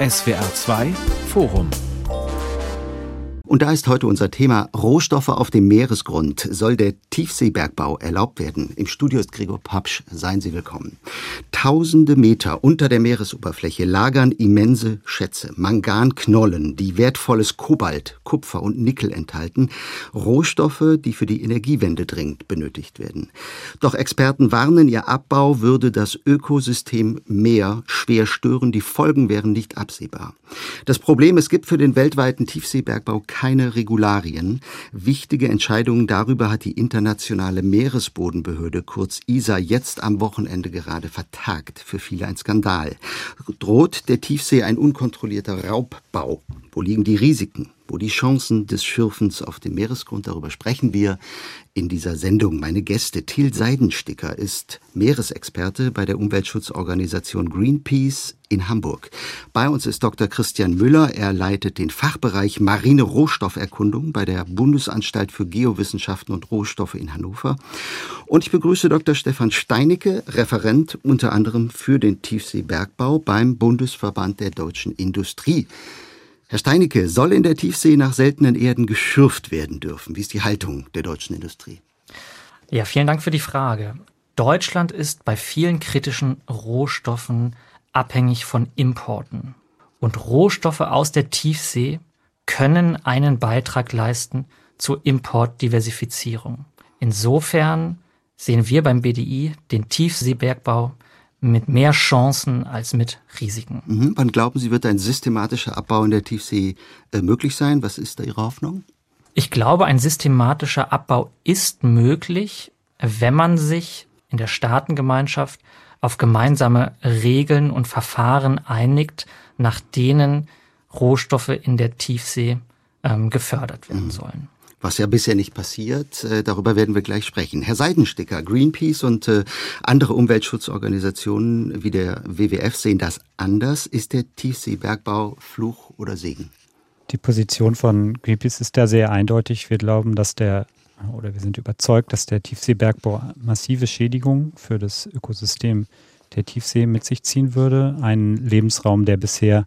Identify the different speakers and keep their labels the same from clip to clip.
Speaker 1: SWR 2 Forum
Speaker 2: und da ist heute unser Thema Rohstoffe auf dem Meeresgrund. Soll der Tiefseebergbau erlaubt werden? Im Studio ist Gregor Papsch. Seien Sie willkommen. Tausende Meter unter der Meeresoberfläche lagern immense Schätze. Manganknollen, die wertvolles Kobalt, Kupfer und Nickel enthalten. Rohstoffe, die für die Energiewende dringend benötigt werden. Doch Experten warnen, ihr Abbau würde das Ökosystem Meer schwer stören. Die Folgen wären nicht absehbar. Das Problem, es gibt für den weltweiten Tiefseebergbau keine Regularien. Wichtige Entscheidungen darüber hat die internationale Meeresbodenbehörde, kurz ISA, jetzt am Wochenende gerade vertagt. Für viele ein Skandal. Droht der Tiefsee ein unkontrollierter Raubbau? Wo liegen die Risiken? Wo die Chancen des Schürfens auf dem Meeresgrund? Darüber sprechen wir in dieser Sendung. Meine Gäste Till Seidensticker ist Meeresexperte bei der Umweltschutzorganisation Greenpeace in Hamburg. Bei uns ist Dr. Christian Müller. Er leitet den Fachbereich Marine Rohstofferkundung bei der Bundesanstalt für Geowissenschaften und Rohstoffe in Hannover. Und ich begrüße Dr. Stefan Steinicke, Referent unter anderem für den Tiefseebergbau beim Bundesverband der deutschen Industrie. Herr Steinicke, soll in der Tiefsee nach seltenen Erden geschürft werden dürfen? Wie ist die Haltung der deutschen Industrie?
Speaker 3: Ja, vielen Dank für die Frage. Deutschland ist bei vielen kritischen Rohstoffen abhängig von Importen. Und Rohstoffe aus der Tiefsee können einen Beitrag leisten zur Importdiversifizierung. Insofern sehen wir beim BDI den Tiefseebergbau mit mehr Chancen als mit Risiken.
Speaker 2: Mhm. Wann glauben Sie, wird ein systematischer Abbau in der Tiefsee äh, möglich sein? Was ist da Ihre Hoffnung?
Speaker 3: Ich glaube, ein systematischer Abbau ist möglich, wenn man sich in der Staatengemeinschaft auf gemeinsame Regeln und Verfahren einigt, nach denen Rohstoffe in der Tiefsee ähm, gefördert werden mhm. sollen
Speaker 2: was ja bisher nicht passiert. Äh, darüber werden wir gleich sprechen. Herr Seidensticker, Greenpeace und äh, andere Umweltschutzorganisationen wie der WWF sehen das anders. Ist der Tiefseebergbau Fluch oder Segen?
Speaker 4: Die Position von Greenpeace ist da sehr eindeutig. Wir glauben, dass der oder wir sind überzeugt, dass der Tiefseebergbau massive Schädigungen für das Ökosystem der Tiefsee mit sich ziehen würde. Ein Lebensraum, der bisher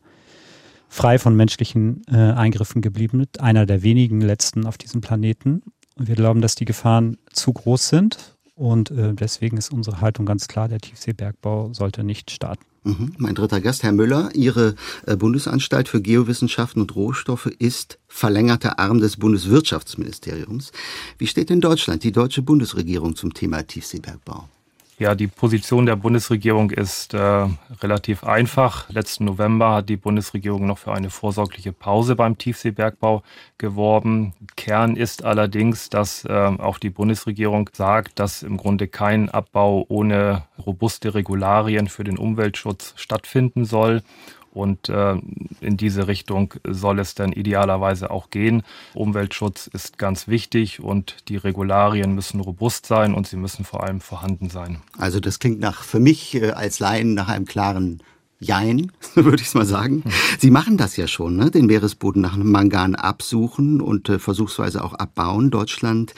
Speaker 4: frei von menschlichen äh, Eingriffen geblieben. Einer der wenigen letzten auf diesem Planeten. Und wir glauben, dass die Gefahren zu groß sind. Und äh, deswegen ist unsere Haltung ganz klar, der Tiefseebergbau sollte nicht starten.
Speaker 2: Mhm. Mein dritter Gast, Herr Müller. Ihre äh, Bundesanstalt für Geowissenschaften und Rohstoffe ist verlängerter Arm des Bundeswirtschaftsministeriums. Wie steht in Deutschland die deutsche Bundesregierung zum Thema Tiefseebergbau?
Speaker 5: Ja, die Position der Bundesregierung ist äh, relativ einfach. Letzten November hat die Bundesregierung noch für eine vorsorgliche Pause beim Tiefseebergbau geworben. Kern ist allerdings, dass äh, auch die Bundesregierung sagt, dass im Grunde kein Abbau ohne robuste Regularien für den Umweltschutz stattfinden soll. Und äh, in diese Richtung soll es dann idealerweise auch gehen. Umweltschutz ist ganz wichtig und die Regularien müssen robust sein und sie müssen vor allem vorhanden sein.
Speaker 2: Also das klingt nach für mich äh, als Laien nach einem klaren Jein, würde ich es mal sagen. Hm. Sie machen das ja schon, ne? den Meeresboden nach Mangan absuchen und äh, versuchsweise auch abbauen. Deutschland,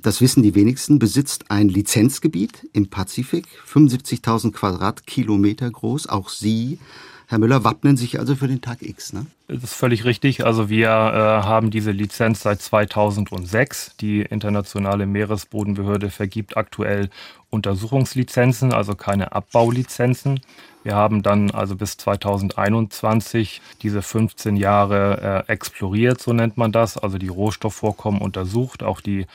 Speaker 2: das wissen die wenigsten, besitzt ein Lizenzgebiet im Pazifik, 75.000 Quadratkilometer groß. Auch Sie Herr Müller, wappnen sich also für den Tag X, ne?
Speaker 5: Das ist völlig richtig. Also wir äh, haben diese Lizenz seit 2006. Die internationale Meeresbodenbehörde vergibt aktuell Untersuchungslizenzen, also keine Abbaulizenzen. Wir haben dann also bis 2021 diese 15 Jahre äh, exploriert, so nennt man das, also die Rohstoffvorkommen untersucht, auch die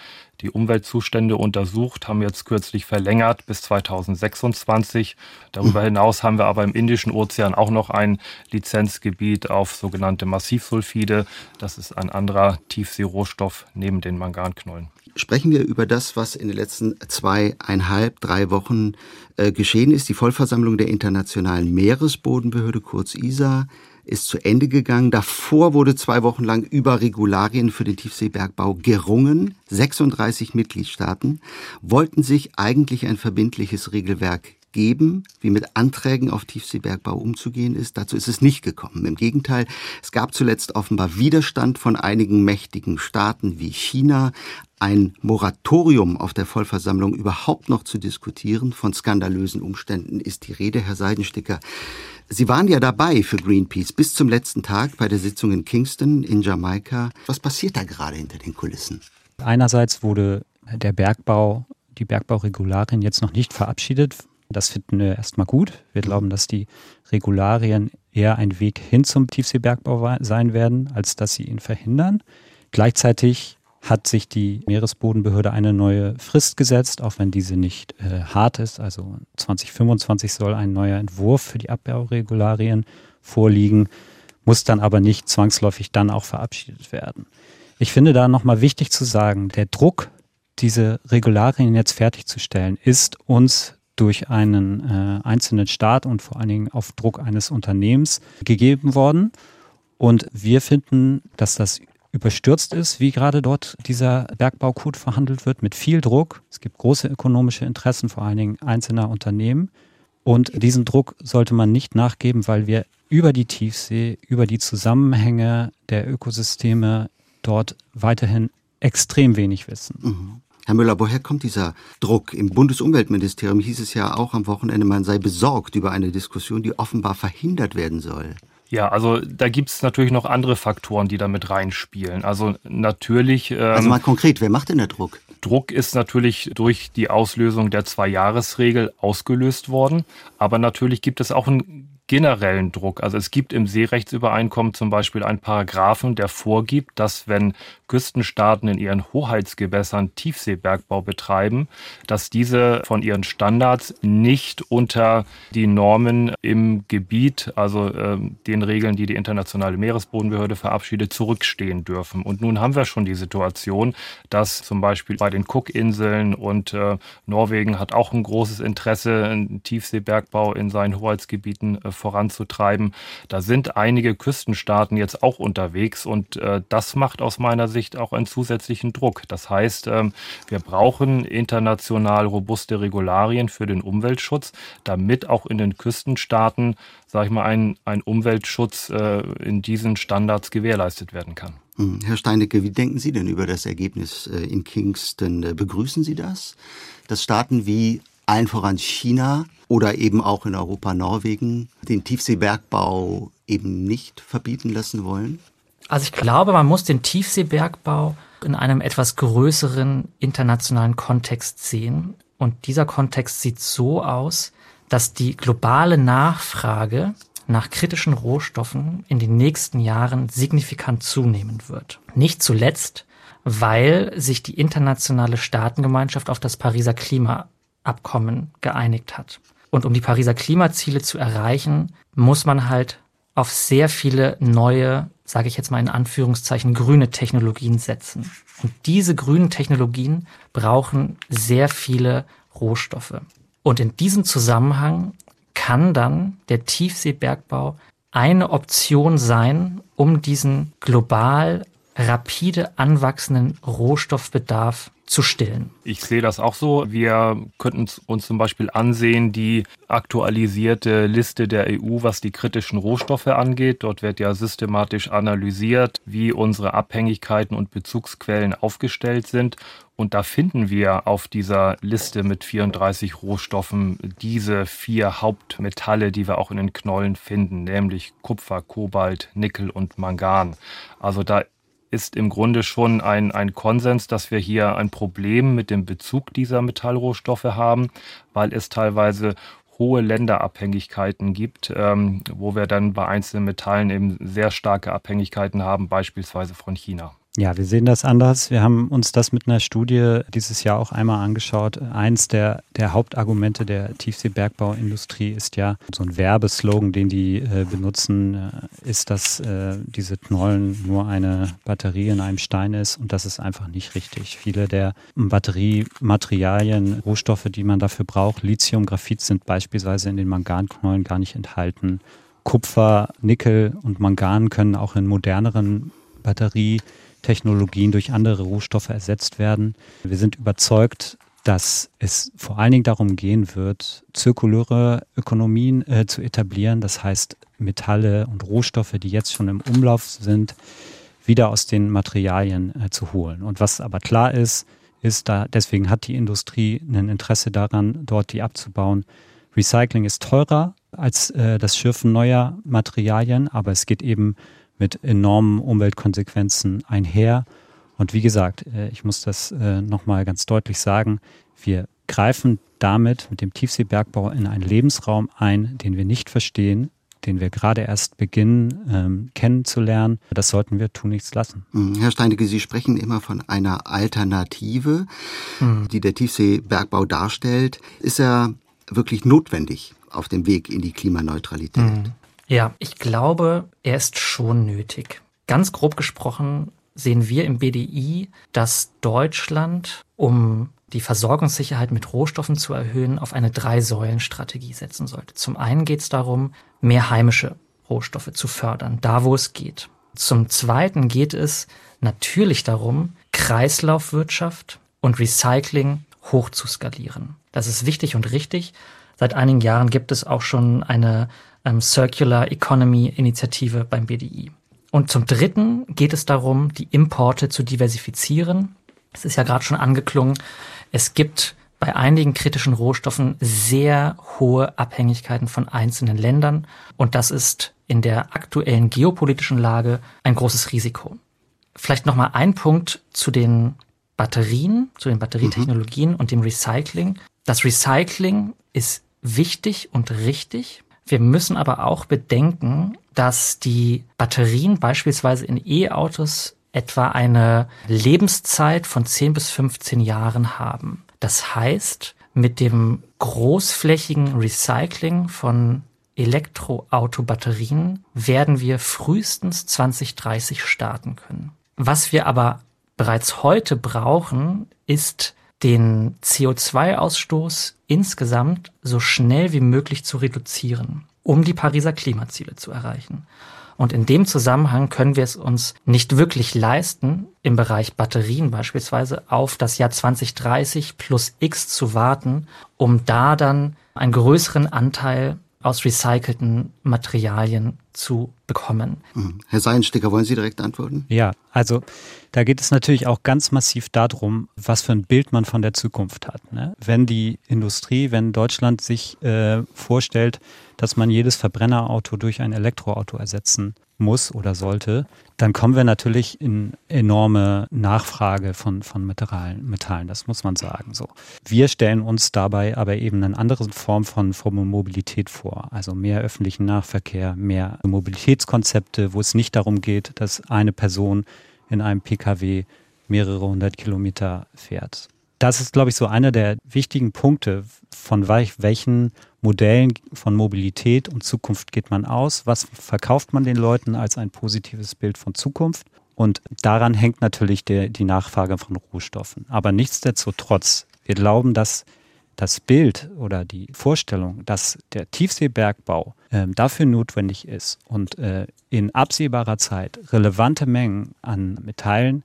Speaker 5: die Umweltzustände untersucht, haben jetzt kürzlich verlängert bis 2026. Darüber hinaus haben wir aber im Indischen Ozean auch noch ein Lizenzgebiet auf sogenannte Massivsulfide. Das ist ein anderer Tiefseerohstoff neben den Manganknollen.
Speaker 2: Sprechen wir über das, was in den letzten zweieinhalb, drei Wochen äh, geschehen ist. Die Vollversammlung der Internationalen Meeresbodenbehörde, kurz ISA, ist zu Ende gegangen. Davor wurde zwei Wochen lang über Regularien für den Tiefseebergbau gerungen. 36 Mitgliedstaaten wollten sich eigentlich ein verbindliches Regelwerk geben, wie mit Anträgen auf Tiefseebergbau umzugehen ist. Dazu ist es nicht gekommen. Im Gegenteil, es gab zuletzt offenbar Widerstand von einigen mächtigen Staaten wie China, ein Moratorium auf der Vollversammlung überhaupt noch zu diskutieren. Von skandalösen Umständen ist die Rede, Herr Seidensticker. Sie waren ja dabei für Greenpeace bis zum letzten Tag bei der Sitzung in Kingston in Jamaika. Was passiert da gerade hinter den Kulissen?
Speaker 4: Einerseits wurde der Bergbau, die Bergbauregularien jetzt noch nicht verabschiedet. Das finden wir erstmal gut. Wir glauben, dass die Regularien eher ein Weg hin zum Tiefseebergbau sein werden, als dass sie ihn verhindern. Gleichzeitig hat sich die Meeresbodenbehörde eine neue Frist gesetzt, auch wenn diese nicht äh, hart ist. Also 2025 soll ein neuer Entwurf für die Abbauregularien vorliegen, muss dann aber nicht zwangsläufig dann auch verabschiedet werden. Ich finde da nochmal wichtig zu sagen, der Druck, diese Regularien jetzt fertigzustellen, ist uns durch einen äh, einzelnen Staat und vor allen Dingen auf Druck eines Unternehmens gegeben worden. Und wir finden, dass das überstürzt ist, wie gerade dort dieser Bergbaucode verhandelt wird, mit viel Druck. Es gibt große ökonomische Interessen, vor allen Dingen einzelner Unternehmen. Und diesen Druck sollte man nicht nachgeben, weil wir über die Tiefsee, über die Zusammenhänge der Ökosysteme dort weiterhin extrem wenig wissen.
Speaker 2: Mhm. Herr Müller, woher kommt dieser Druck? Im Bundesumweltministerium hieß es ja auch am Wochenende, man sei besorgt über eine Diskussion, die offenbar verhindert werden soll.
Speaker 5: Ja, also da gibt's natürlich noch andere Faktoren, die da mit reinspielen. Also natürlich.
Speaker 2: Ähm, also mal konkret, wer macht denn der Druck?
Speaker 5: Druck ist natürlich durch die Auslösung der Zwei-Jahres-Regel ausgelöst worden. Aber natürlich gibt es auch einen generellen Druck. Also es gibt im Seerechtsübereinkommen zum Beispiel einen Paragraphen, der vorgibt, dass wenn Küstenstaaten in ihren Hoheitsgewässern Tiefseebergbau betreiben, dass diese von ihren Standards nicht unter die Normen im Gebiet, also äh, den Regeln, die die internationale Meeresbodenbehörde verabschiedet, zurückstehen dürfen. Und nun haben wir schon die Situation, dass zum Beispiel bei den Cookinseln und äh, Norwegen hat auch ein großes Interesse, einen Tiefseebergbau in seinen Hoheitsgebieten äh, voranzutreiben. Da sind einige Küstenstaaten jetzt auch unterwegs und äh, das macht aus meiner Sicht auch einen zusätzlichen Druck. Das heißt, ähm, wir brauchen international robuste Regularien für den Umweltschutz, damit auch in den Küstenstaaten, sage ich mal, ein, ein Umweltschutz äh, in diesen Standards gewährleistet werden kann.
Speaker 2: Hm, Herr Steinecke, wie denken Sie denn über das Ergebnis äh, in Kingston? Äh, begrüßen Sie das, dass Staaten wie allen voran China oder eben auch in Europa Norwegen den Tiefseebergbau eben nicht verbieten lassen wollen?
Speaker 3: Also ich glaube, man muss den Tiefseebergbau in einem etwas größeren internationalen Kontext sehen. Und dieser Kontext sieht so aus, dass die globale Nachfrage nach kritischen Rohstoffen in den nächsten Jahren signifikant zunehmen wird. Nicht zuletzt, weil sich die internationale Staatengemeinschaft auf das Pariser Klimaabkommen geeinigt hat. Und um die Pariser Klimaziele zu erreichen, muss man halt auf sehr viele neue, sage ich jetzt mal in Anführungszeichen, grüne Technologien setzen. Und diese grünen Technologien brauchen sehr viele Rohstoffe. Und in diesem Zusammenhang kann dann der Tiefseebergbau eine Option sein, um diesen global rapide anwachsenden Rohstoffbedarf zu stillen.
Speaker 5: Ich sehe das auch so. Wir könnten uns zum Beispiel ansehen die aktualisierte Liste der EU, was die kritischen Rohstoffe angeht. Dort wird ja systematisch analysiert, wie unsere Abhängigkeiten und Bezugsquellen aufgestellt sind. Und da finden wir auf dieser Liste mit 34 Rohstoffen diese vier Hauptmetalle, die wir auch in den Knollen finden, nämlich Kupfer, Kobalt, Nickel und Mangan. Also da ist im Grunde schon ein, ein Konsens, dass wir hier ein Problem mit dem Bezug dieser Metallrohstoffe haben, weil es teilweise hohe Länderabhängigkeiten gibt, ähm, wo wir dann bei einzelnen Metallen eben sehr starke Abhängigkeiten haben, beispielsweise von China.
Speaker 4: Ja, wir sehen das anders. Wir haben uns das mit einer Studie dieses Jahr auch einmal angeschaut. Eins der, der Hauptargumente der Tiefseebergbauindustrie ist ja so ein Werbeslogan, den die äh, benutzen, äh, ist, dass äh, diese Knollen nur eine Batterie in einem Stein ist und das ist einfach nicht richtig. Viele der Batteriematerialien, Rohstoffe, die man dafür braucht, Lithium, Graphit sind beispielsweise in den Manganknollen gar nicht enthalten. Kupfer, Nickel und Mangan können auch in moderneren Batterie Technologien durch andere Rohstoffe ersetzt werden. Wir sind überzeugt, dass es vor allen Dingen darum gehen wird, zirkuläre Ökonomien äh, zu etablieren. Das heißt, Metalle und Rohstoffe, die jetzt schon im Umlauf sind, wieder aus den Materialien äh, zu holen. Und was aber klar ist, ist da, deswegen hat die Industrie ein Interesse daran, dort die abzubauen. Recycling ist teurer als äh, das Schürfen neuer Materialien, aber es geht eben mit enormen Umweltkonsequenzen einher. Und wie gesagt, äh, ich muss das äh, nochmal ganz deutlich sagen, wir greifen damit mit dem Tiefseebergbau in einen Lebensraum ein, den wir nicht verstehen, den wir gerade erst beginnen ähm, kennenzulernen. Das sollten wir tun nichts lassen.
Speaker 2: Mhm. Herr Steinecke, Sie sprechen immer von einer Alternative, mhm. die der Tiefseebergbau darstellt. Ist er wirklich notwendig auf dem Weg in die Klimaneutralität? Mhm.
Speaker 3: Ja, ich glaube, er ist schon nötig. Ganz grob gesprochen sehen wir im BDI, dass Deutschland, um die Versorgungssicherheit mit Rohstoffen zu erhöhen, auf eine Drei-Säulen-Strategie setzen sollte. Zum einen geht es darum, mehr heimische Rohstoffe zu fördern, da wo es geht. Zum zweiten geht es natürlich darum, Kreislaufwirtschaft und Recycling hoch zu skalieren. Das ist wichtig und richtig. Seit einigen Jahren gibt es auch schon eine ähm, Circular Economy Initiative beim BDI. Und zum Dritten geht es darum, die Importe zu diversifizieren. Es ist ja gerade schon angeklungen, es gibt bei einigen kritischen Rohstoffen sehr hohe Abhängigkeiten von einzelnen Ländern und das ist in der aktuellen geopolitischen Lage ein großes Risiko. Vielleicht noch mal ein Punkt zu den Batterien, zu den Batterietechnologien mhm. und dem Recycling. Das Recycling ist wichtig und richtig. Wir müssen aber auch bedenken, dass die Batterien beispielsweise in E-Autos etwa eine Lebenszeit von 10 bis 15 Jahren haben. Das heißt, mit dem großflächigen Recycling von Elektroautobatterien werden wir frühestens 2030 starten können. Was wir aber bereits heute brauchen, ist den CO2-Ausstoß insgesamt so schnell wie möglich zu reduzieren um die Pariser Klimaziele zu erreichen. Und in dem Zusammenhang können wir es uns nicht wirklich leisten, im Bereich Batterien beispielsweise auf das Jahr 2030 plus X zu warten, um da dann einen größeren Anteil aus recycelten Materialien zu bekommen.
Speaker 2: Mhm. Herr Seidensticker, wollen Sie direkt antworten?
Speaker 4: Ja, also da geht es natürlich auch ganz massiv darum, was für ein Bild man von der Zukunft hat. Ne? Wenn die Industrie, wenn Deutschland sich äh, vorstellt, dass man jedes Verbrennerauto durch ein Elektroauto ersetzen muss oder sollte, dann kommen wir natürlich in enorme Nachfrage von, von Metallen, Metallen, das muss man sagen. So. Wir stellen uns dabei aber eben eine andere Form von, von Mobilität vor, also mehr öffentlichen Nahverkehr, mehr Mobilitätskonzepte, wo es nicht darum geht, dass eine Person in einem Pkw mehrere hundert Kilometer fährt. Das ist, glaube ich, so einer der wichtigen Punkte, von welchen Modellen von Mobilität und Zukunft geht man aus? Was verkauft man den Leuten als ein positives Bild von Zukunft? Und daran hängt natürlich der, die Nachfrage von Rohstoffen. Aber nichtsdestotrotz, wir glauben, dass das Bild oder die Vorstellung, dass der Tiefseebergbau äh, dafür notwendig ist und äh, in absehbarer Zeit relevante Mengen an Metallen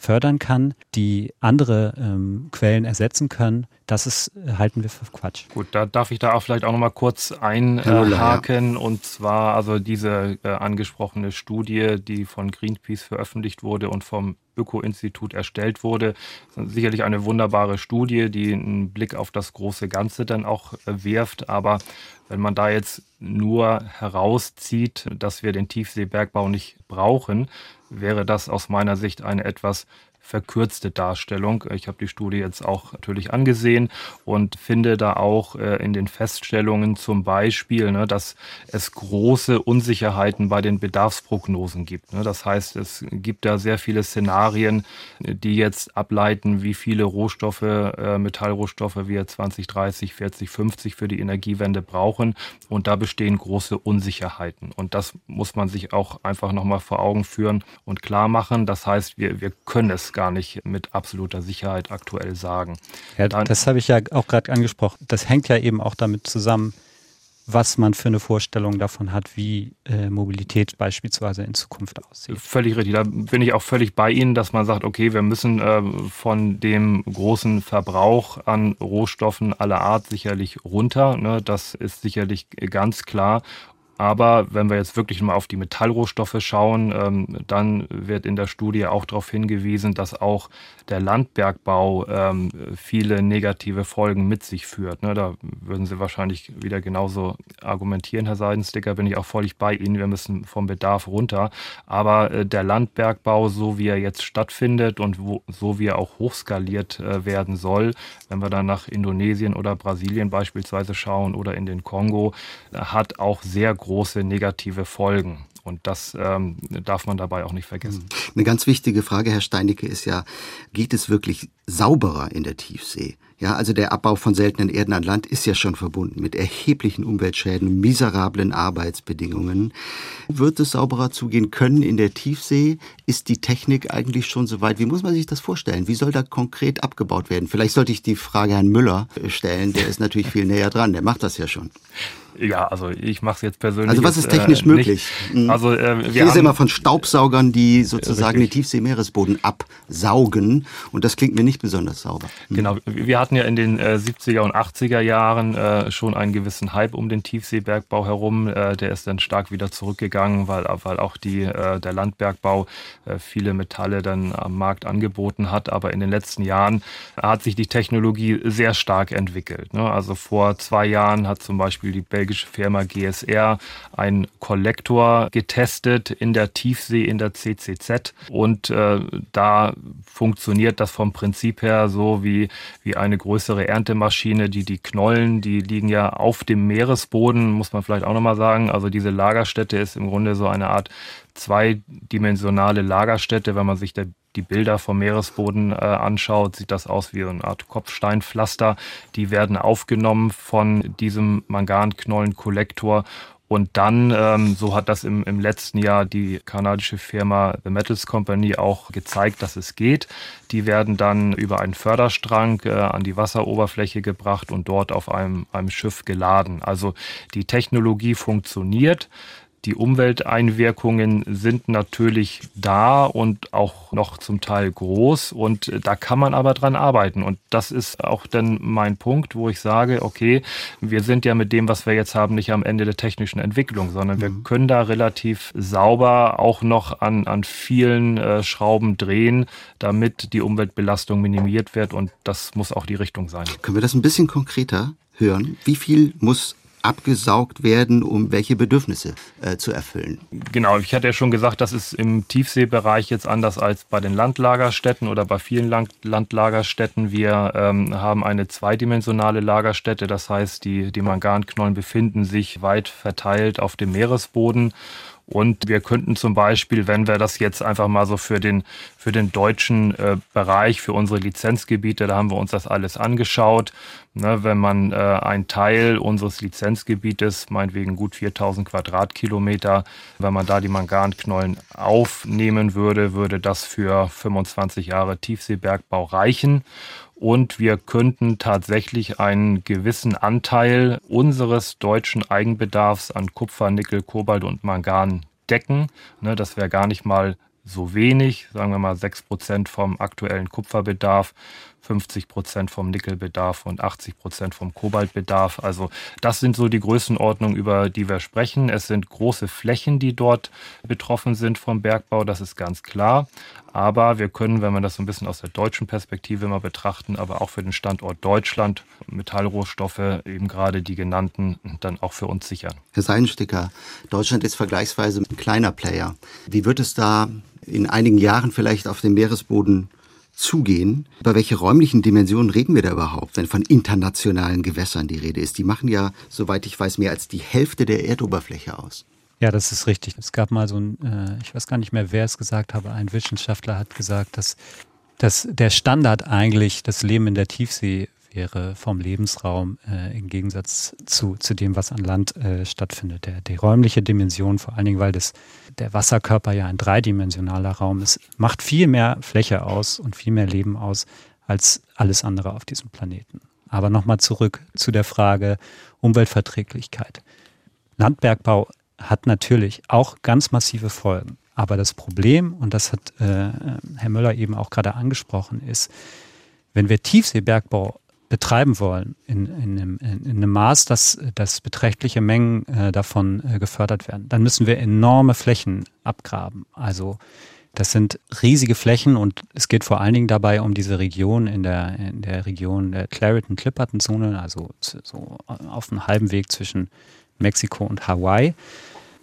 Speaker 4: fördern kann, die andere ähm, Quellen ersetzen können, das ist, äh, halten wir für Quatsch.
Speaker 5: Gut, da darf ich da auch vielleicht auch nochmal kurz einhaken. Äh, und zwar also diese äh, angesprochene Studie, die von Greenpeace veröffentlicht wurde und vom Öko-Institut erstellt wurde. Sicherlich eine wunderbare Studie, die einen Blick auf das große Ganze dann auch äh, wirft. Aber wenn man da jetzt nur herauszieht, dass wir den Tiefseebergbau nicht brauchen, wäre das aus meiner Sicht eine etwas verkürzte Darstellung. Ich habe die Studie jetzt auch natürlich angesehen und finde da auch äh, in den Feststellungen zum Beispiel, ne, dass es große Unsicherheiten bei den Bedarfsprognosen gibt. Ne. Das heißt, es gibt da sehr viele Szenarien, die jetzt ableiten, wie viele Rohstoffe, äh, Metallrohstoffe wir 20, 30, 40, 50 für die Energiewende brauchen. Und da bestehen große Unsicherheiten. Und das muss man sich auch einfach nochmal vor Augen führen und klar machen. Das heißt, wir, wir können es gar gar nicht mit absoluter Sicherheit aktuell sagen.
Speaker 4: Ja, das habe ich ja auch gerade angesprochen. Das hängt ja eben auch damit zusammen, was man für eine Vorstellung davon hat, wie äh, Mobilität beispielsweise in Zukunft aussieht.
Speaker 5: Völlig richtig. Da bin ich auch völlig bei Ihnen, dass man sagt, okay, wir müssen äh, von dem großen Verbrauch an Rohstoffen aller Art sicherlich runter. Ne? Das ist sicherlich ganz klar. Aber wenn wir jetzt wirklich mal auf die Metallrohstoffe schauen, ähm, dann wird in der Studie auch darauf hingewiesen, dass auch der Landbergbau ähm, viele negative Folgen mit sich führt. Ne? Da würden Sie wahrscheinlich wieder genauso argumentieren, Herr Seidensticker, bin ich auch völlig bei Ihnen. Wir müssen vom Bedarf runter. Aber äh, der Landbergbau, so wie er jetzt stattfindet und wo, so wie er auch hochskaliert äh, werden soll, wenn wir dann nach Indonesien oder Brasilien beispielsweise schauen oder in den Kongo, hat auch sehr große große negative Folgen. Und das ähm, darf man dabei auch nicht vergessen.
Speaker 2: Eine ganz wichtige Frage, Herr Steinecke, ist ja, geht es wirklich sauberer in der Tiefsee? Ja, also der Abbau von seltenen Erden an Land ist ja schon verbunden mit erheblichen Umweltschäden, miserablen Arbeitsbedingungen. Wird es sauberer zugehen können in der Tiefsee? Ist die Technik eigentlich schon soweit? Wie muss man sich das vorstellen? Wie soll da konkret abgebaut werden? Vielleicht sollte ich die Frage Herrn Müller stellen. Der ist natürlich viel näher dran. Der macht das ja schon.
Speaker 5: Ja, also ich mache es jetzt persönlich.
Speaker 2: Also was ist technisch äh, möglich? Mhm. Also äh, wir ich lese immer von Staubsaugern, die sozusagen richtig. den Tiefseemeeresboden absaugen und das klingt mir nicht besonders sauber.
Speaker 5: Mhm. Genau, wir hatten ja in den äh, 70er und 80er Jahren äh, schon einen gewissen Hype um den Tiefseebergbau herum. Äh, der ist dann stark wieder zurückgegangen, weil, weil auch die, äh, der Landbergbau äh, viele Metalle dann am Markt angeboten hat. Aber in den letzten Jahren hat sich die Technologie sehr stark entwickelt. Ne? Also vor zwei Jahren hat zum Beispiel die belgische belgische Firma GSR einen Kollektor getestet in der Tiefsee in der CCZ und äh, da funktioniert das vom Prinzip her so wie, wie eine größere Erntemaschine, die die Knollen, die liegen ja auf dem Meeresboden, muss man vielleicht auch nochmal sagen. Also diese Lagerstätte ist im Grunde so eine Art zweidimensionale Lagerstätte. Wenn man sich der, die Bilder vom Meeresboden äh, anschaut, sieht das aus wie eine Art Kopfsteinpflaster. Die werden aufgenommen von diesem Manganknollenkollektor und dann, ähm, so hat das im, im letzten Jahr die kanadische Firma The Metals Company auch gezeigt, dass es geht. Die werden dann über einen Förderstrang äh, an die Wasseroberfläche gebracht und dort auf einem, einem Schiff geladen. Also die Technologie funktioniert. Die Umwelteinwirkungen sind natürlich da und auch noch zum Teil groß und da kann man aber dran arbeiten. Und das ist auch dann mein Punkt, wo ich sage, okay, wir sind ja mit dem, was wir jetzt haben, nicht am Ende der technischen Entwicklung, sondern wir mhm. können da relativ sauber auch noch an, an vielen äh, Schrauben drehen, damit die Umweltbelastung minimiert wird und das muss auch die Richtung sein.
Speaker 2: Können wir das ein bisschen konkreter hören? Wie viel muss abgesaugt werden, um welche Bedürfnisse äh, zu erfüllen.
Speaker 5: Genau, ich hatte ja schon gesagt, das ist im Tiefseebereich jetzt anders als bei den Landlagerstätten oder bei vielen Land Landlagerstätten. Wir ähm, haben eine zweidimensionale Lagerstätte, das heißt, die, die Manganknollen befinden sich weit verteilt auf dem Meeresboden und wir könnten zum Beispiel, wenn wir das jetzt einfach mal so für den, für den deutschen äh, Bereich, für unsere Lizenzgebiete, da haben wir uns das alles angeschaut. Ne, wenn man äh, ein Teil unseres Lizenzgebietes, meinetwegen gut 4000 Quadratkilometer, wenn man da die Manganknollen aufnehmen würde, würde das für 25 Jahre Tiefseebergbau reichen und wir könnten tatsächlich einen gewissen Anteil unseres deutschen Eigenbedarfs an Kupfer, Nickel, Kobalt und Mangan decken. Ne, das wäre gar nicht mal so wenig, sagen wir mal sechs Prozent vom aktuellen Kupferbedarf 50 Prozent vom Nickelbedarf und 80 Prozent vom Kobaltbedarf. Also das sind so die Größenordnungen, über die wir sprechen. Es sind große Flächen, die dort betroffen sind vom Bergbau, das ist ganz klar. Aber wir können, wenn wir das so ein bisschen aus der deutschen Perspektive mal betrachten, aber auch für den Standort Deutschland Metallrohstoffe, eben gerade die genannten, dann auch für uns sichern.
Speaker 2: Herr Seidensticker, Deutschland ist vergleichsweise ein kleiner Player. Wie wird es da in einigen Jahren vielleicht auf dem Meeresboden zugehen. Über welche räumlichen Dimensionen reden wir da überhaupt, wenn von internationalen Gewässern die Rede ist? Die machen ja, soweit ich weiß, mehr als die Hälfte der Erdoberfläche aus.
Speaker 4: Ja, das ist richtig. Es gab mal so ein, äh, ich weiß gar nicht mehr, wer es gesagt hat, aber ein Wissenschaftler hat gesagt, dass, dass der Standard eigentlich das Leben in der Tiefsee wäre vom Lebensraum äh, im Gegensatz zu, zu dem, was an Land äh, stattfindet. Der, die räumliche Dimension, vor allen Dingen, weil das, der Wasserkörper ja ein dreidimensionaler Raum ist, macht viel mehr Fläche aus und viel mehr Leben aus als alles andere auf diesem Planeten. Aber nochmal zurück zu der Frage Umweltverträglichkeit. Landbergbau hat natürlich auch ganz massive Folgen. Aber das Problem, und das hat äh, Herr Müller eben auch gerade angesprochen, ist, wenn wir Tiefseebergbau betreiben wollen, in, in, einem, in einem Maß, dass, dass beträchtliche Mengen äh, davon äh, gefördert werden, dann müssen wir enorme Flächen abgraben. Also das sind riesige Flächen und es geht vor allen Dingen dabei um diese Region in der, in der Region der Clareton-Clipperton-Zone, also so auf einem halben Weg zwischen Mexiko und Hawaii.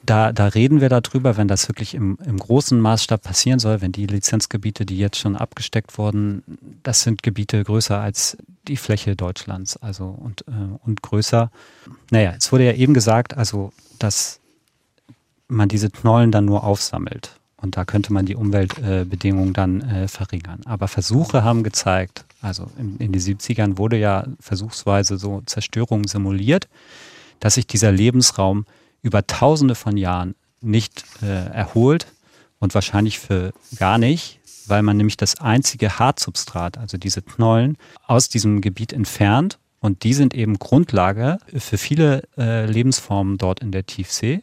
Speaker 4: Da, da reden wir darüber, wenn das wirklich im, im großen Maßstab passieren soll, wenn die Lizenzgebiete, die jetzt schon abgesteckt wurden, das sind Gebiete größer als die Fläche Deutschlands, also und, äh, und größer. Naja, es wurde ja eben gesagt, also dass man diese Knollen dann nur aufsammelt. Und da könnte man die Umweltbedingungen äh, dann äh, verringern. Aber Versuche haben gezeigt, also in, in den 70ern wurde ja versuchsweise so Zerstörung simuliert, dass sich dieser Lebensraum über tausende von Jahren nicht äh, erholt und wahrscheinlich für gar nicht, weil man nämlich das einzige Hartsubstrat, also diese Knollen, aus diesem Gebiet entfernt. Und die sind eben Grundlage für viele äh, Lebensformen dort in der Tiefsee.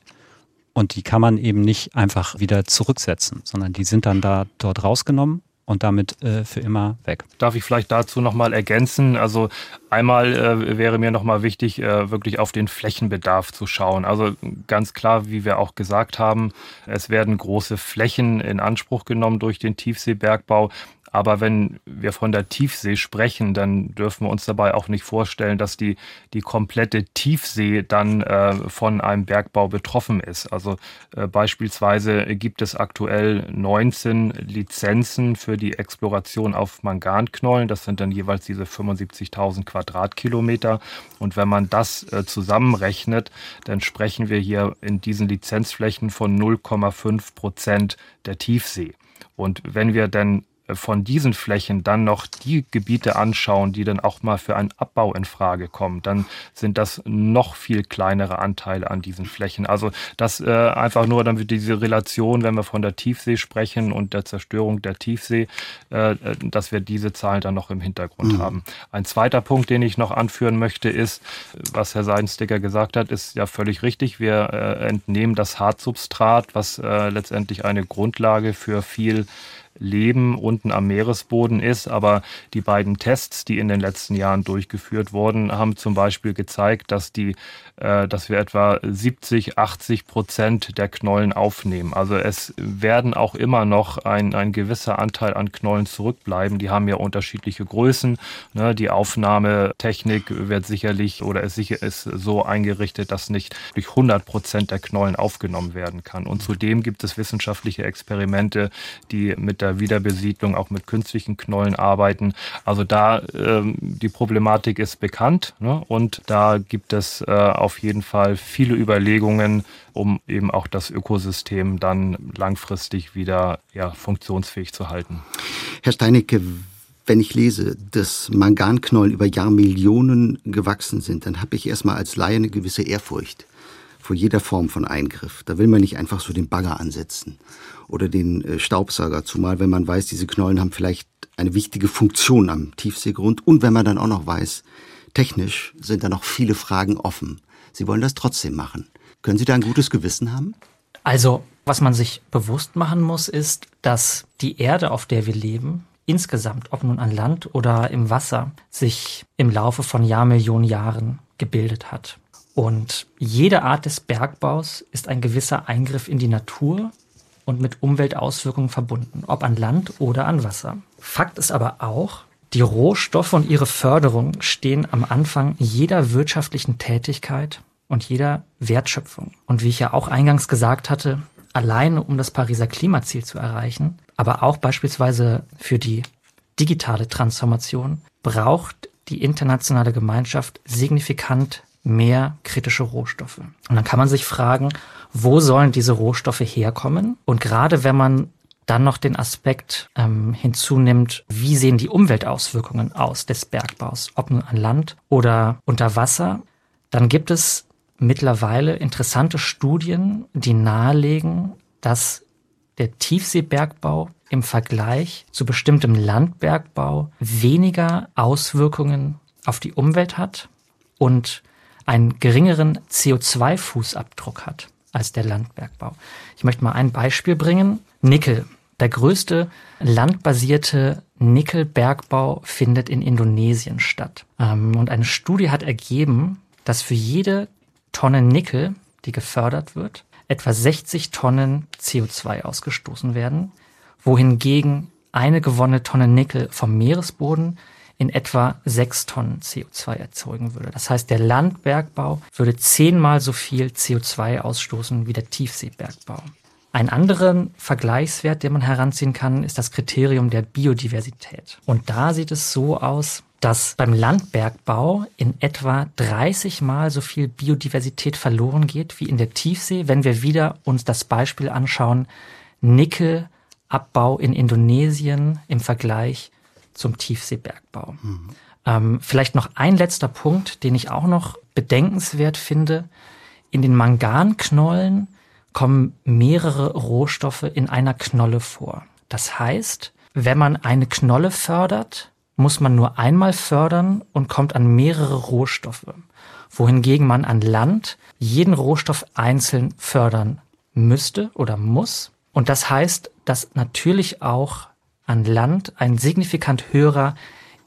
Speaker 4: Und die kann man eben nicht einfach wieder zurücksetzen, sondern die sind dann da dort rausgenommen und damit äh, für immer weg.
Speaker 5: Darf ich vielleicht dazu nochmal ergänzen? Also einmal äh, wäre mir nochmal wichtig, äh, wirklich auf den Flächenbedarf zu schauen. Also ganz klar, wie wir auch gesagt haben, es werden große Flächen in Anspruch genommen durch den Tiefseebergbau. Aber wenn wir von der Tiefsee sprechen, dann dürfen wir uns dabei auch nicht vorstellen, dass die, die komplette Tiefsee dann äh, von einem Bergbau betroffen ist. Also äh, beispielsweise gibt es aktuell 19 Lizenzen für die Exploration auf Manganknollen. Das sind dann jeweils diese 75.000 Quadratkilometer. Und wenn man das äh, zusammenrechnet, dann sprechen wir hier in diesen Lizenzflächen von 0,5 Prozent der Tiefsee. Und wenn wir dann von diesen Flächen dann noch die Gebiete anschauen, die dann auch mal für einen Abbau in Frage kommen, dann sind das noch viel kleinere Anteile an diesen Flächen. Also das äh, einfach nur damit diese Relation, wenn wir von der Tiefsee sprechen und der Zerstörung der Tiefsee, äh, äh dass wir diese Zahlen dann noch im Hintergrund mhm. haben. Ein zweiter Punkt, den ich noch anführen möchte, ist, was Herr Seidensticker gesagt hat, ist ja völlig richtig. Wir äh, entnehmen das Hartsubstrat, was äh, letztendlich eine Grundlage für viel Leben unten am Meeresboden ist. Aber die beiden Tests, die in den letzten Jahren durchgeführt wurden, haben zum Beispiel gezeigt, dass die, äh, dass wir etwa 70, 80 Prozent der Knollen aufnehmen. Also es werden auch immer noch ein, ein gewisser Anteil an Knollen zurückbleiben. Die haben ja unterschiedliche Größen. Ne? Die Aufnahmetechnik wird sicherlich oder ist sicher ist so eingerichtet, dass nicht durch 100 Prozent der Knollen aufgenommen werden kann. Und zudem gibt es wissenschaftliche Experimente, die mit der Wiederbesiedlung auch mit künstlichen Knollen arbeiten. Also da ähm, die Problematik ist bekannt ne? und da gibt es äh, auf jeden Fall viele Überlegungen, um eben auch das Ökosystem dann langfristig wieder ja, funktionsfähig zu halten.
Speaker 2: Herr Steinecke, wenn ich lese, dass Manganknollen über Jahrmillionen gewachsen sind, dann habe ich erstmal als Laie eine gewisse Ehrfurcht vor jeder Form von Eingriff. Da will man nicht einfach so den Bagger ansetzen oder den äh, Staubsauger, zumal wenn man weiß, diese Knollen haben vielleicht eine wichtige Funktion am Tiefseegrund und wenn man dann auch noch weiß, technisch sind da noch viele Fragen offen. Sie wollen das trotzdem machen. Können Sie da ein gutes Gewissen haben?
Speaker 3: Also, was man sich bewusst machen muss, ist, dass die Erde, auf der wir leben, insgesamt, ob nun an Land oder im Wasser, sich im Laufe von Jahrmillionen Jahren gebildet hat. Und jede Art des Bergbaus ist ein gewisser Eingriff in die Natur und mit Umweltauswirkungen verbunden, ob an Land oder an Wasser. Fakt ist aber auch, die Rohstoffe und ihre Förderung stehen am Anfang jeder wirtschaftlichen Tätigkeit und jeder Wertschöpfung. Und wie ich ja auch eingangs gesagt hatte, alleine um das Pariser Klimaziel zu erreichen, aber auch beispielsweise für die digitale Transformation, braucht die internationale Gemeinschaft signifikant mehr kritische Rohstoffe. Und dann kann man sich fragen, wo sollen diese Rohstoffe herkommen? Und gerade wenn man dann noch den Aspekt ähm, hinzunimmt, wie sehen die Umweltauswirkungen aus des Bergbaus, ob nun an Land oder unter Wasser, dann gibt es mittlerweile interessante Studien, die nahelegen, dass der Tiefseebergbau im Vergleich zu bestimmtem Landbergbau weniger Auswirkungen auf die Umwelt hat und einen geringeren CO2-Fußabdruck hat als der Landbergbau. Ich möchte mal ein Beispiel bringen. Nickel. Der größte landbasierte Nickelbergbau findet in Indonesien statt. Ähm, und eine Studie hat ergeben, dass für jede Tonne Nickel, die gefördert wird, etwa 60 Tonnen CO2 ausgestoßen werden, wohingegen eine gewonnene Tonne Nickel vom Meeresboden in etwa sechs Tonnen CO2 erzeugen würde. Das heißt, der Landbergbau würde zehnmal so viel CO2 ausstoßen wie der Tiefseebergbau. Ein anderen Vergleichswert, den man heranziehen kann, ist das Kriterium der Biodiversität. Und da sieht es so aus, dass beim Landbergbau in etwa 30 Mal so viel Biodiversität verloren geht wie in der Tiefsee, wenn wir wieder uns das Beispiel anschauen, Nickelabbau in Indonesien im Vergleich zum Tiefseebergbau. Mhm. Ähm, vielleicht noch ein letzter Punkt, den ich auch noch bedenkenswert finde. In den Manganknollen kommen mehrere Rohstoffe in einer Knolle vor. Das heißt, wenn man eine Knolle fördert, muss man nur einmal fördern und kommt an mehrere Rohstoffe, wohingegen man an Land jeden Rohstoff einzeln fördern müsste oder muss. Und das heißt, dass natürlich auch an Land ein signifikant höherer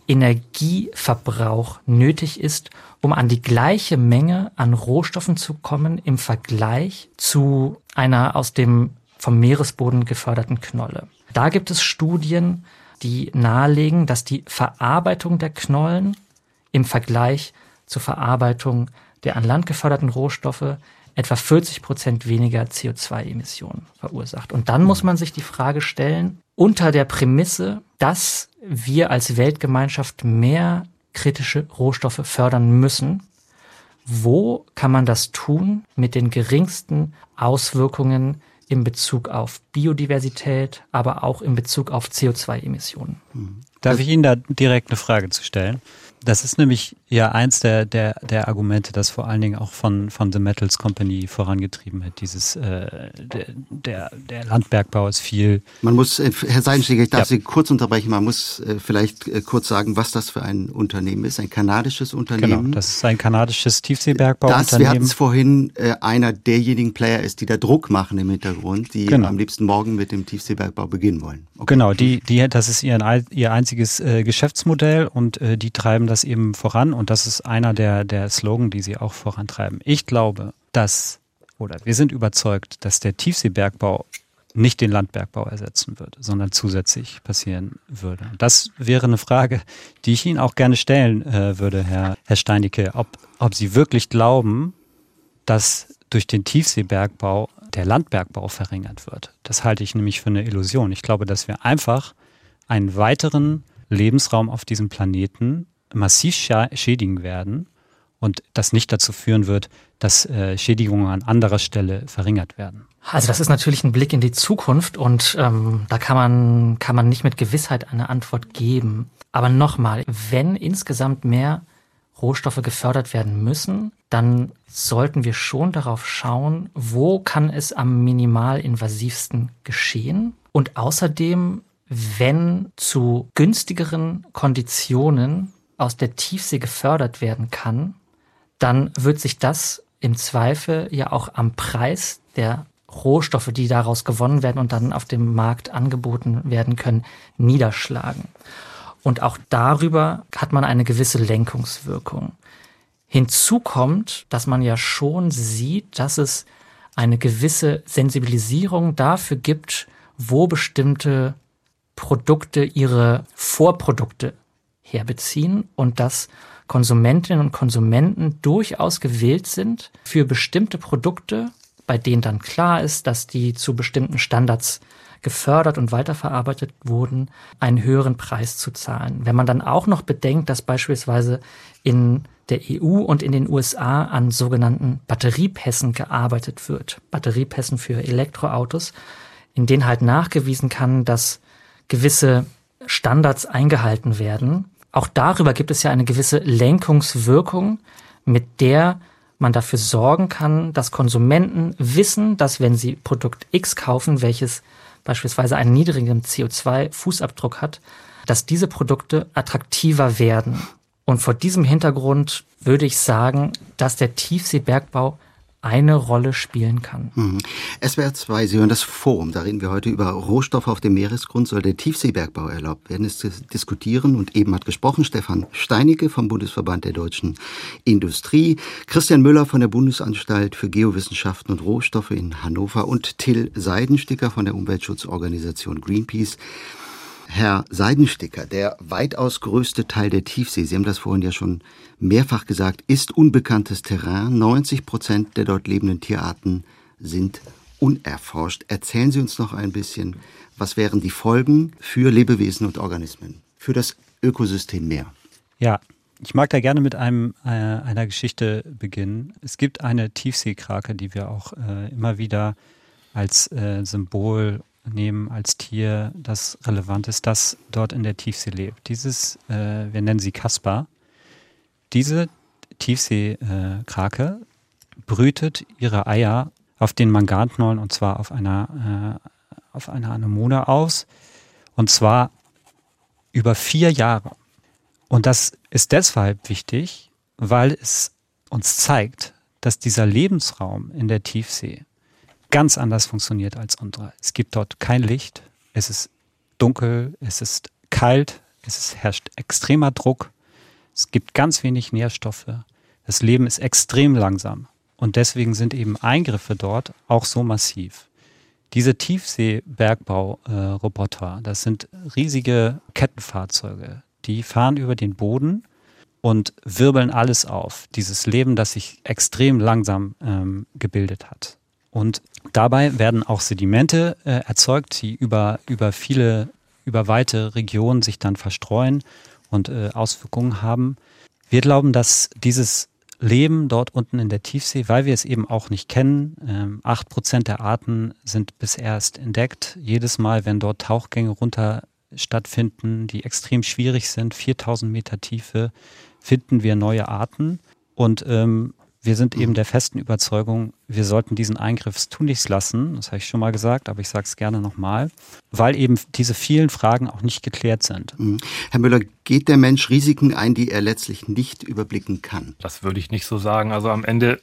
Speaker 3: Energieverbrauch nötig ist, um an die gleiche Menge an Rohstoffen zu kommen im Vergleich zu einer aus dem vom Meeresboden geförderten Knolle. Da gibt es Studien, die nahelegen, dass die Verarbeitung der Knollen im Vergleich zur Verarbeitung der an Land geförderten Rohstoffe etwa 40 Prozent weniger CO2-Emissionen verursacht. Und dann muss man sich die Frage stellen, unter der Prämisse, dass wir als Weltgemeinschaft mehr kritische Rohstoffe fördern müssen, wo kann man das tun mit den geringsten Auswirkungen in Bezug auf Biodiversität, aber auch in Bezug auf CO2-Emissionen?
Speaker 4: Darf ich Ihnen da direkt eine Frage zu stellen? Das ist nämlich ja eins der, der, der Argumente, das vor allen Dingen auch von, von The Metals Company vorangetrieben hat. Dieses, äh, der, der, der Landbergbau ist viel.
Speaker 2: Man muss, äh, Herr Seidensteger, ich darf ja. Sie kurz unterbrechen, man muss äh, vielleicht äh, kurz sagen, was das für ein Unternehmen ist. Ein kanadisches Unternehmen. Genau,
Speaker 4: das ist ein kanadisches Tiefseebergbauunternehmen.
Speaker 2: Das, wir hatten es vorhin, äh, einer derjenigen Player ist, die da Druck machen im Hintergrund, die genau. am liebsten morgen mit dem Tiefseebergbau beginnen wollen.
Speaker 4: Okay. Genau, die, die, das ist ihr, ihr einziges äh, Geschäftsmodell und die treiben das eben voran und das ist einer der, der Slogan, die sie auch vorantreiben. Ich glaube, dass, oder wir sind überzeugt, dass der Tiefseebergbau nicht den Landbergbau ersetzen würde, sondern zusätzlich passieren würde. Das wäre eine Frage, die ich Ihnen auch gerne stellen äh, würde, Herr, Herr Steinicke, ob, ob Sie wirklich glauben, dass durch den Tiefseebergbau der Landbergbau verringert wird. Das halte ich nämlich für eine Illusion. Ich glaube, dass wir einfach einen weiteren Lebensraum auf diesem Planeten massiv schädigen werden und das nicht dazu führen wird, dass äh, Schädigungen an anderer Stelle verringert werden.
Speaker 3: Also das ist natürlich ein Blick in die Zukunft und ähm, da kann man, kann man nicht mit Gewissheit eine Antwort geben. Aber nochmal, wenn insgesamt mehr Rohstoffe gefördert werden müssen, dann sollten wir schon darauf schauen, wo kann es am minimalinvasivsten geschehen. Und außerdem, wenn zu günstigeren Konditionen aus der Tiefsee gefördert werden kann, dann wird sich das im Zweifel ja auch am Preis der Rohstoffe, die daraus gewonnen werden und dann auf dem Markt angeboten werden können, niederschlagen. Und auch darüber hat man eine gewisse Lenkungswirkung. Hinzu kommt, dass man ja schon sieht, dass es eine gewisse Sensibilisierung dafür gibt, wo bestimmte Produkte ihre Vorprodukte herbeziehen und dass Konsumentinnen und Konsumenten durchaus gewillt sind, für bestimmte Produkte, bei denen dann klar ist, dass die zu bestimmten Standards gefördert und weiterverarbeitet wurden, einen höheren Preis zu zahlen. Wenn man dann auch noch bedenkt, dass beispielsweise in der EU und in den USA an sogenannten Batteriepässen gearbeitet wird, Batteriepässen für Elektroautos, in denen halt nachgewiesen kann, dass gewisse Standards eingehalten werden, auch darüber gibt es ja eine gewisse Lenkungswirkung, mit der man dafür sorgen kann, dass Konsumenten wissen, dass wenn sie Produkt X kaufen, welches beispielsweise einen niedrigen CO2-Fußabdruck hat, dass diese Produkte attraktiver werden. Und vor diesem Hintergrund würde ich sagen, dass der Tiefseebergbau eine Rolle spielen kann.
Speaker 2: Mhm. SWR 2, Sie hören das Forum. Da reden wir heute über Rohstoffe auf dem Meeresgrund. Soll der Tiefseebergbau erlaubt werden? Es diskutieren und eben hat gesprochen Stefan Steinecke vom Bundesverband der deutschen Industrie, Christian Müller von der Bundesanstalt für Geowissenschaften und Rohstoffe in Hannover und Till Seidensticker von der Umweltschutzorganisation Greenpeace. Herr Seidensticker, der weitaus größte Teil der Tiefsee, Sie haben das vorhin ja schon mehrfach gesagt, ist unbekanntes Terrain. 90 Prozent der dort lebenden Tierarten sind unerforscht. Erzählen Sie uns noch ein bisschen, was wären die Folgen für Lebewesen und Organismen, für das Ökosystem Meer?
Speaker 4: Ja, ich mag da gerne mit einem, äh, einer Geschichte beginnen. Es gibt eine Tiefseekrake, die wir auch äh, immer wieder als äh, Symbol nehmen als Tier, das relevant ist, das dort in der Tiefsee lebt. Dieses, äh, wir nennen sie Kaspar. Diese Tiefseekrake äh, brütet ihre Eier auf den Manganknollen und zwar auf einer, äh, auf einer Anemone aus und zwar über vier Jahre. Und das ist deshalb wichtig, weil es uns zeigt, dass dieser Lebensraum in der Tiefsee ganz anders funktioniert als unsere. Es gibt dort kein Licht, es ist dunkel, es ist kalt, es ist, herrscht extremer Druck, es gibt ganz wenig Nährstoffe, das Leben ist extrem langsam und deswegen sind eben Eingriffe dort auch so massiv. Diese Tiefseebergbauroboter, das sind riesige Kettenfahrzeuge, die fahren über den Boden und wirbeln alles auf. Dieses Leben, das sich extrem langsam ähm, gebildet hat. Und dabei werden auch Sedimente äh, erzeugt, die über, über viele, über weite Regionen sich dann verstreuen und äh, Auswirkungen haben. Wir glauben, dass dieses Leben dort unten in der Tiefsee, weil wir es eben auch nicht kennen, ähm, acht Prozent der Arten sind bisher erst entdeckt. Jedes Mal, wenn dort Tauchgänge runter stattfinden, die extrem schwierig sind, 4000 Meter Tiefe, finden wir neue Arten. Und ähm, wir sind eben der festen Überzeugung, wir sollten diesen Eingriff tunlichst lassen. Das habe ich schon mal gesagt, aber ich sage es gerne nochmal, weil eben diese vielen Fragen auch nicht geklärt sind.
Speaker 2: Mhm. Herr Müller, geht der Mensch Risiken ein, die er letztlich nicht überblicken kann?
Speaker 5: Das würde ich nicht so sagen. Also am Ende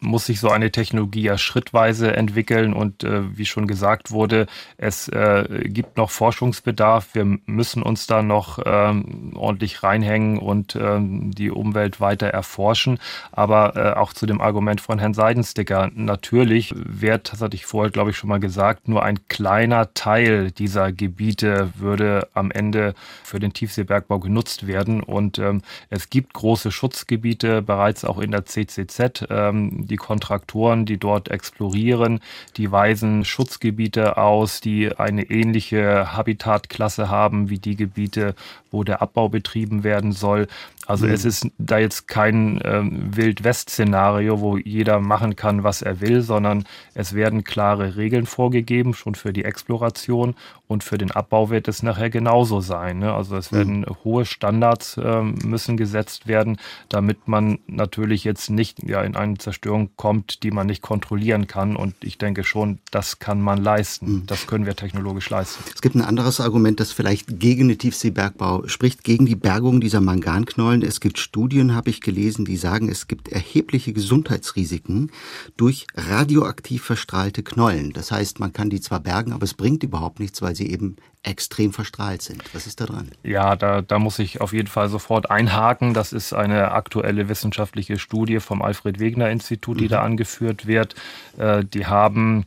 Speaker 5: muss sich so eine Technologie ja schrittweise entwickeln und äh, wie schon gesagt wurde, es äh, gibt noch Forschungsbedarf. Wir müssen uns da noch ähm, ordentlich reinhängen und ähm, die Umwelt weiter erforschen. Aber äh, auch zu dem Argument von Herrn Seidensticker, natürlich wird, das hatte ich vorher, glaube ich, schon mal gesagt, nur ein kleiner Teil dieser Gebiete würde am Ende für den Tiefseebergbau Bergbau genutzt werden. Und ähm, es gibt große Schutzgebiete bereits auch in der CCZ. Ähm, die Kontraktoren, die dort explorieren, die weisen Schutzgebiete aus, die eine ähnliche Habitatklasse haben wie die Gebiete, wo der Abbau betrieben werden soll. Also mhm. es ist da jetzt kein ähm, Wild-West-Szenario, wo jeder machen kann, was er will, sondern es werden klare Regeln vorgegeben, schon für die Exploration und für den Abbau wird es nachher genauso sein. Ne? Also es werden mhm. hohe Standards äh, müssen gesetzt werden, damit man natürlich jetzt nicht ja, in eine Zerstörung kommt, die man nicht kontrollieren kann. Und ich denke schon, das kann man leisten. Mhm. Das können wir technologisch leisten.
Speaker 2: Es gibt ein anderes Argument, das vielleicht gegen den Tiefseebergbau spricht, gegen die Bergung dieser Manganknollen wollen. Es gibt Studien, habe ich gelesen, die sagen, es gibt erhebliche Gesundheitsrisiken durch radioaktiv verstrahlte Knollen. Das heißt, man kann die zwar bergen, aber es bringt überhaupt nichts, weil sie eben extrem verstrahlt sind. Was ist da dran?
Speaker 5: Ja, da, da muss ich auf jeden Fall sofort einhaken. Das ist eine aktuelle wissenschaftliche Studie vom Alfred Wegener Institut, die mhm. da angeführt wird. Äh, die haben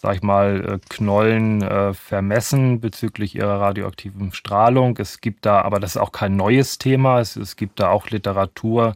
Speaker 5: sag ich mal, äh, Knollen äh, vermessen bezüglich ihrer radioaktiven Strahlung. Es gibt da, aber das ist auch kein neues Thema, es, es gibt da auch Literatur,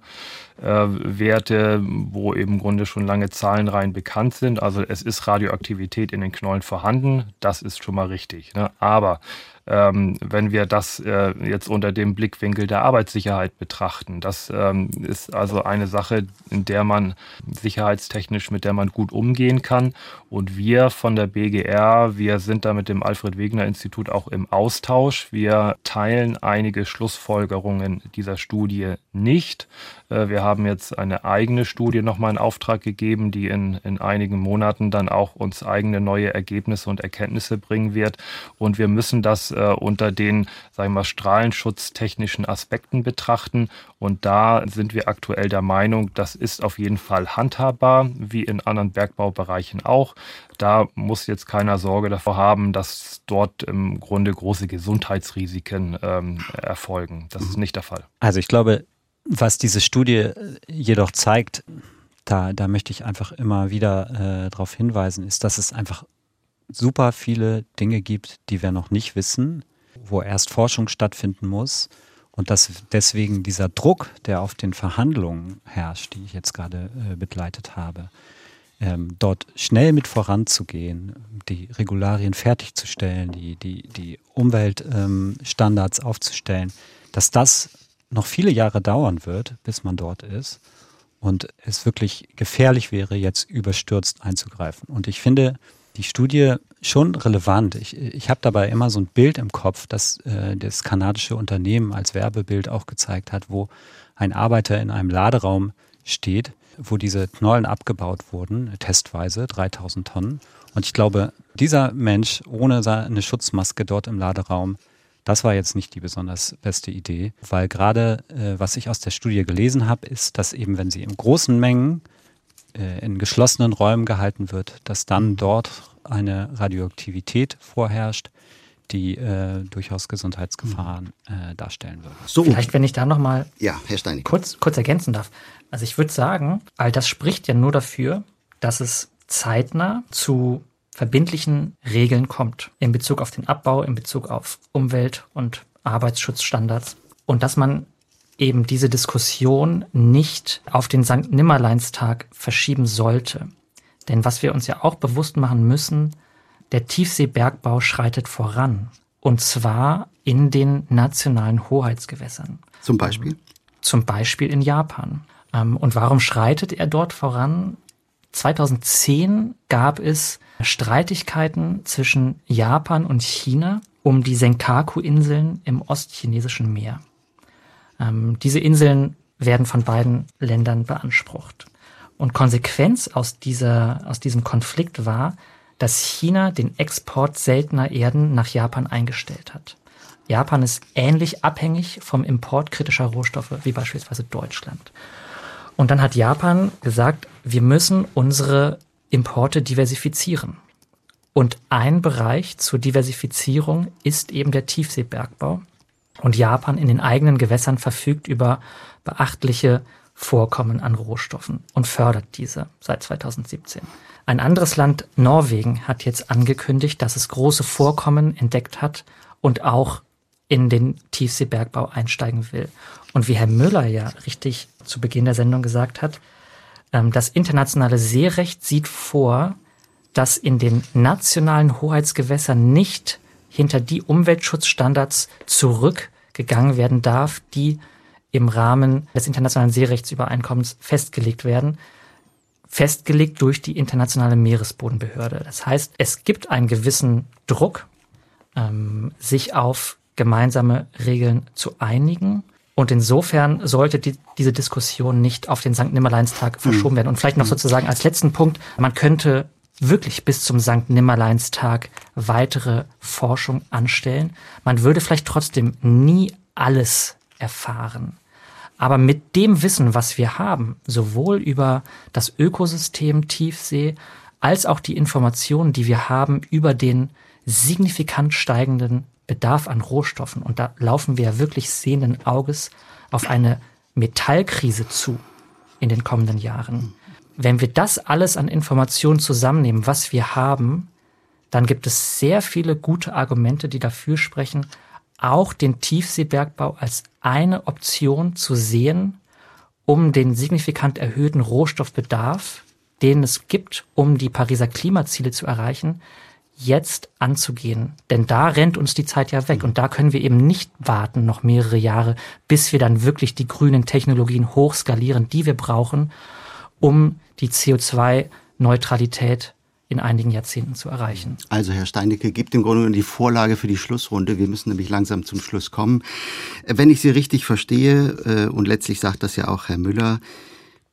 Speaker 5: äh, wo eben im Grunde schon lange Zahlenreihen bekannt sind. Also es ist Radioaktivität in den Knollen vorhanden, das ist schon mal richtig. Ne? Aber ähm, wenn wir das äh, jetzt unter dem Blickwinkel der Arbeitssicherheit betrachten. Das ähm, ist also eine Sache, in der man sicherheitstechnisch, mit der man gut umgehen kann. Und wir von der BGR, wir sind da mit dem Alfred Wegener Institut auch im Austausch. Wir teilen einige Schlussfolgerungen dieser Studie nicht. Äh, wir haben jetzt eine eigene Studie nochmal in Auftrag gegeben, die in, in einigen Monaten dann auch uns eigene neue Ergebnisse und Erkenntnisse bringen wird. Und wir müssen das das äh, unter den, sagen wir, strahlenschutztechnischen Aspekten betrachten. Und da sind wir aktuell der Meinung, das ist auf jeden Fall handhabbar, wie in anderen Bergbaubereichen auch. Da muss jetzt keiner Sorge davor haben, dass dort im Grunde große Gesundheitsrisiken ähm, erfolgen. Das ist nicht der Fall.
Speaker 4: Also ich glaube, was diese Studie jedoch zeigt, da, da möchte ich einfach immer wieder äh, darauf hinweisen, ist, dass es einfach super viele Dinge gibt, die wir noch nicht wissen, wo erst Forschung stattfinden muss und dass deswegen dieser Druck, der auf den Verhandlungen herrscht, die ich jetzt gerade äh, begleitet habe, ähm, dort schnell mit voranzugehen, die Regularien fertigzustellen, die, die, die Umweltstandards ähm, aufzustellen, dass das noch viele Jahre dauern wird, bis man dort ist und es wirklich gefährlich wäre, jetzt überstürzt einzugreifen. Und ich finde die Studie schon relevant. Ich, ich habe dabei immer so ein Bild im Kopf, das äh, das kanadische Unternehmen als Werbebild auch gezeigt hat, wo ein Arbeiter in einem Laderaum steht, wo diese Knollen abgebaut wurden, testweise, 3000 Tonnen. Und ich glaube, dieser Mensch ohne eine Schutzmaske dort im Laderaum das war jetzt nicht die besonders beste Idee, weil gerade äh, was ich aus der Studie gelesen habe, ist, dass eben wenn sie in großen Mengen äh, in geschlossenen Räumen gehalten wird, dass dann dort eine Radioaktivität vorherrscht, die äh, durchaus Gesundheitsgefahren äh, darstellen würde.
Speaker 3: So. Vielleicht, wenn ich da nochmal
Speaker 2: ja, Herr Steinig.
Speaker 3: kurz, kurz ergänzen darf. Also ich würde sagen, all das spricht ja nur dafür, dass es zeitnah zu verbindlichen Regeln kommt in Bezug auf den Abbau, in Bezug auf Umwelt- und Arbeitsschutzstandards und dass man eben diese Diskussion nicht auf den St. Nimmerleinstag verschieben sollte. Denn was wir uns ja auch bewusst machen müssen, der Tiefseebergbau schreitet voran. Und zwar in den nationalen Hoheitsgewässern.
Speaker 2: Zum Beispiel?
Speaker 3: Zum Beispiel in Japan. Ähm, und warum schreitet er dort voran? 2010 gab es Streitigkeiten zwischen Japan und China um die Senkaku-Inseln im ostchinesischen Meer. Ähm, diese Inseln werden von beiden Ländern beansprucht. Und Konsequenz aus, dieser, aus diesem Konflikt war, dass China den Export seltener Erden nach Japan eingestellt hat. Japan ist ähnlich abhängig vom Import kritischer Rohstoffe wie beispielsweise Deutschland. Und dann hat Japan gesagt, wir müssen unsere Importe diversifizieren. Und ein Bereich zur Diversifizierung ist eben der Tiefseebergbau. Und Japan in den eigenen Gewässern verfügt über beachtliche Vorkommen an Rohstoffen und fördert diese seit 2017. Ein anderes Land, Norwegen, hat jetzt angekündigt, dass es große Vorkommen entdeckt hat und auch in den Tiefseebergbau einsteigen will. Und wie Herr Müller ja richtig zu Beginn der Sendung gesagt hat, ähm, das internationale Seerecht sieht vor, dass in den nationalen Hoheitsgewässern nicht hinter die Umweltschutzstandards zurückgegangen werden darf, die im Rahmen des internationalen Seerechtsübereinkommens festgelegt werden, festgelegt durch die internationale Meeresbodenbehörde. Das heißt, es gibt einen gewissen Druck, ähm, sich auf gemeinsame Regeln zu einigen. Und insofern sollte die, diese Diskussion nicht auf den St. Nimmerleinstag verschoben mhm. werden. Und vielleicht noch sozusagen als letzten Punkt, man könnte wirklich bis zum St. Nimmerleinstag weitere Forschung anstellen. Man würde vielleicht trotzdem nie alles erfahren. Aber mit dem Wissen, was wir haben, sowohl über das Ökosystem Tiefsee als auch die Informationen, die wir haben über den signifikant steigenden Bedarf an Rohstoffen, und da laufen wir ja wirklich sehenden Auges auf eine Metallkrise zu in den kommenden Jahren. Wenn wir das alles an Informationen zusammennehmen, was wir haben, dann gibt es sehr viele gute Argumente, die dafür sprechen, auch den Tiefseebergbau als eine Option zu sehen, um den signifikant erhöhten Rohstoffbedarf, den es gibt, um die Pariser Klimaziele zu erreichen, jetzt anzugehen. Denn da rennt uns die Zeit ja weg und da können wir eben nicht warten noch mehrere Jahre, bis wir dann wirklich die grünen Technologien hochskalieren, die wir brauchen, um die CO2-Neutralität in einigen Jahrzehnten zu erreichen.
Speaker 2: Also Herr Steinecke gibt im Grunde die Vorlage für die Schlussrunde. Wir müssen nämlich langsam zum Schluss kommen. Wenn ich Sie richtig verstehe, äh, und letztlich sagt das ja auch Herr Müller,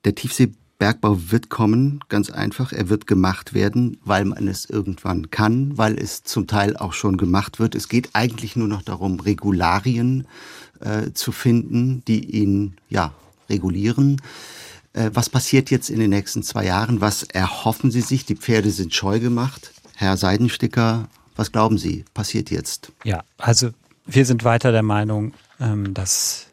Speaker 2: der Tiefsee Bergbau wird kommen, ganz einfach. Er wird gemacht werden, weil man es irgendwann kann, weil es zum Teil auch schon gemacht wird. Es geht eigentlich nur noch darum, Regularien äh, zu finden, die ihn ja regulieren. Äh, was passiert jetzt in den nächsten zwei Jahren? Was erhoffen Sie sich? Die Pferde sind scheu gemacht. Herr Seidensticker, was glauben Sie, passiert jetzt?
Speaker 4: Ja, also wir sind weiter der Meinung, ähm, dass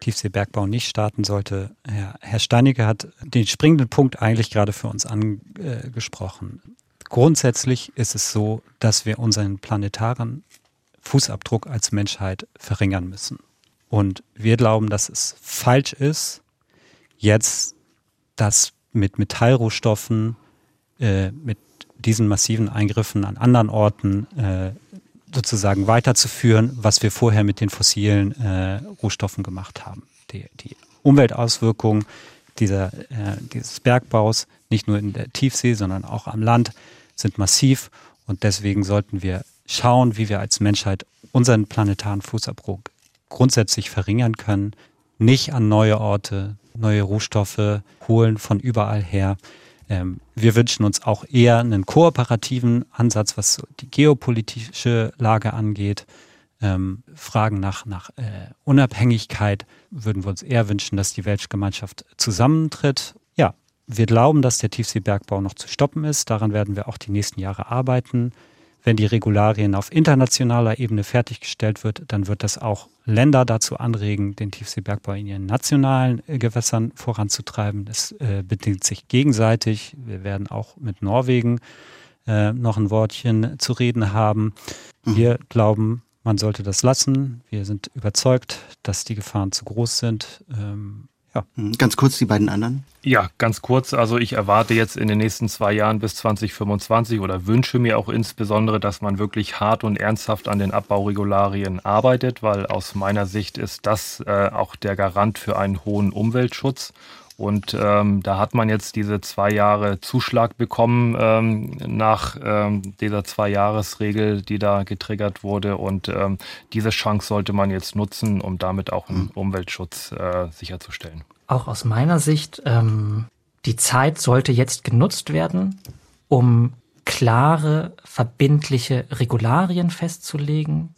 Speaker 4: Tiefseebergbau nicht starten sollte. Herr, Steinecke hat den springenden Punkt eigentlich gerade für uns angesprochen. Grundsätzlich ist es so, dass wir unseren planetaren Fußabdruck als Menschheit verringern müssen. Und wir glauben, dass es falsch ist, jetzt das mit Metallrohstoffen, äh, mit diesen massiven Eingriffen an anderen Orten äh, sozusagen weiterzuführen, was wir vorher mit den fossilen äh, Rohstoffen gemacht haben. Die, die Umweltauswirkungen dieser, äh, dieses Bergbaus, nicht nur in der Tiefsee, sondern auch am Land, sind massiv und deswegen sollten wir schauen, wie wir als Menschheit unseren planetaren Fußabdruck grundsätzlich verringern können, nicht an neue Orte, neue Rohstoffe holen von überall her. Ähm, wir wünschen uns auch eher einen kooperativen Ansatz, was die geopolitische Lage angeht. Ähm, Fragen nach, nach äh, Unabhängigkeit würden wir uns eher wünschen, dass die Weltgemeinschaft zusammentritt. Ja, wir glauben, dass der Tiefseebergbau noch zu stoppen ist. Daran werden wir auch die nächsten Jahre arbeiten wenn die Regularien auf internationaler Ebene fertiggestellt wird, dann wird das auch Länder dazu anregen, den Tiefseebergbau in ihren nationalen äh, Gewässern voranzutreiben. Das äh, bedingt sich gegenseitig. Wir werden auch mit Norwegen äh, noch ein Wortchen zu reden haben. Mhm. Wir glauben, man sollte das lassen. Wir sind überzeugt, dass die Gefahren zu groß sind. Ähm,
Speaker 2: ja. Hm, ganz kurz die beiden anderen.
Speaker 5: Ja, ganz kurz. Also ich erwarte jetzt in den nächsten zwei Jahren bis 2025 oder wünsche mir auch insbesondere, dass man wirklich hart und ernsthaft an den Abbauregularien arbeitet, weil aus meiner Sicht ist das äh, auch der Garant für einen hohen Umweltschutz. Und ähm, da hat man jetzt diese zwei Jahre Zuschlag bekommen ähm, nach ähm, dieser Zwei-Jahres-Regel, die da getriggert wurde. Und ähm, diese Chance sollte man jetzt nutzen, um damit auch einen hm. Umweltschutz äh, sicherzustellen.
Speaker 3: Auch aus meiner Sicht, ähm, die Zeit sollte jetzt genutzt werden, um klare, verbindliche Regularien festzulegen,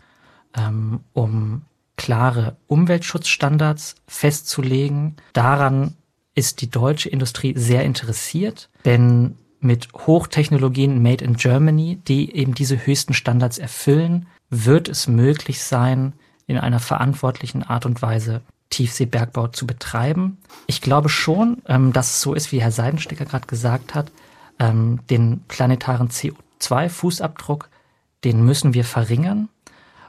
Speaker 3: ähm, um klare Umweltschutzstandards festzulegen. Daran ist die deutsche Industrie sehr interessiert, denn mit Hochtechnologien made in Germany, die eben diese höchsten Standards erfüllen, wird es möglich sein, in einer verantwortlichen Art und Weise Tiefseebergbau zu betreiben. Ich glaube schon, ähm, dass es so ist, wie Herr Seidenstecker gerade gesagt hat, ähm, den planetaren CO2-Fußabdruck, den müssen wir verringern.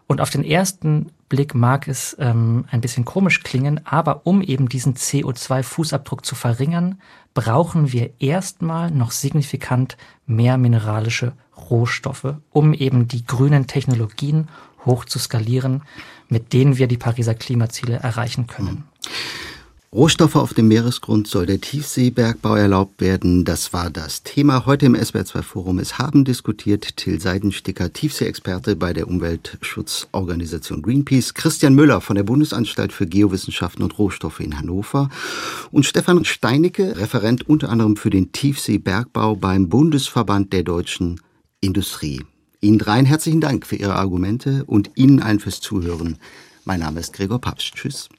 Speaker 3: Und auf den ersten Blick mag es ähm, ein bisschen komisch klingen, aber um eben diesen CO2-Fußabdruck zu verringern, brauchen wir erstmal noch signifikant mehr mineralische Rohstoffe, um eben die grünen Technologien hoch zu skalieren, mit denen wir die Pariser Klimaziele erreichen können. Mhm.
Speaker 2: Rohstoffe auf dem Meeresgrund soll der Tiefseebergbau erlaubt werden. Das war das Thema heute im SWR2 Forum. Es haben diskutiert Till Seidensticker, Tiefseeexperte bei der Umweltschutzorganisation Greenpeace, Christian Müller von der Bundesanstalt für Geowissenschaften und Rohstoffe in Hannover und Stefan Steinecke, Referent unter anderem für den Tiefseebergbau beim Bundesverband der deutschen Industrie. Ihnen dreien herzlichen Dank für Ihre Argumente und Ihnen allen fürs Zuhören. Mein Name ist Gregor Papst. Tschüss.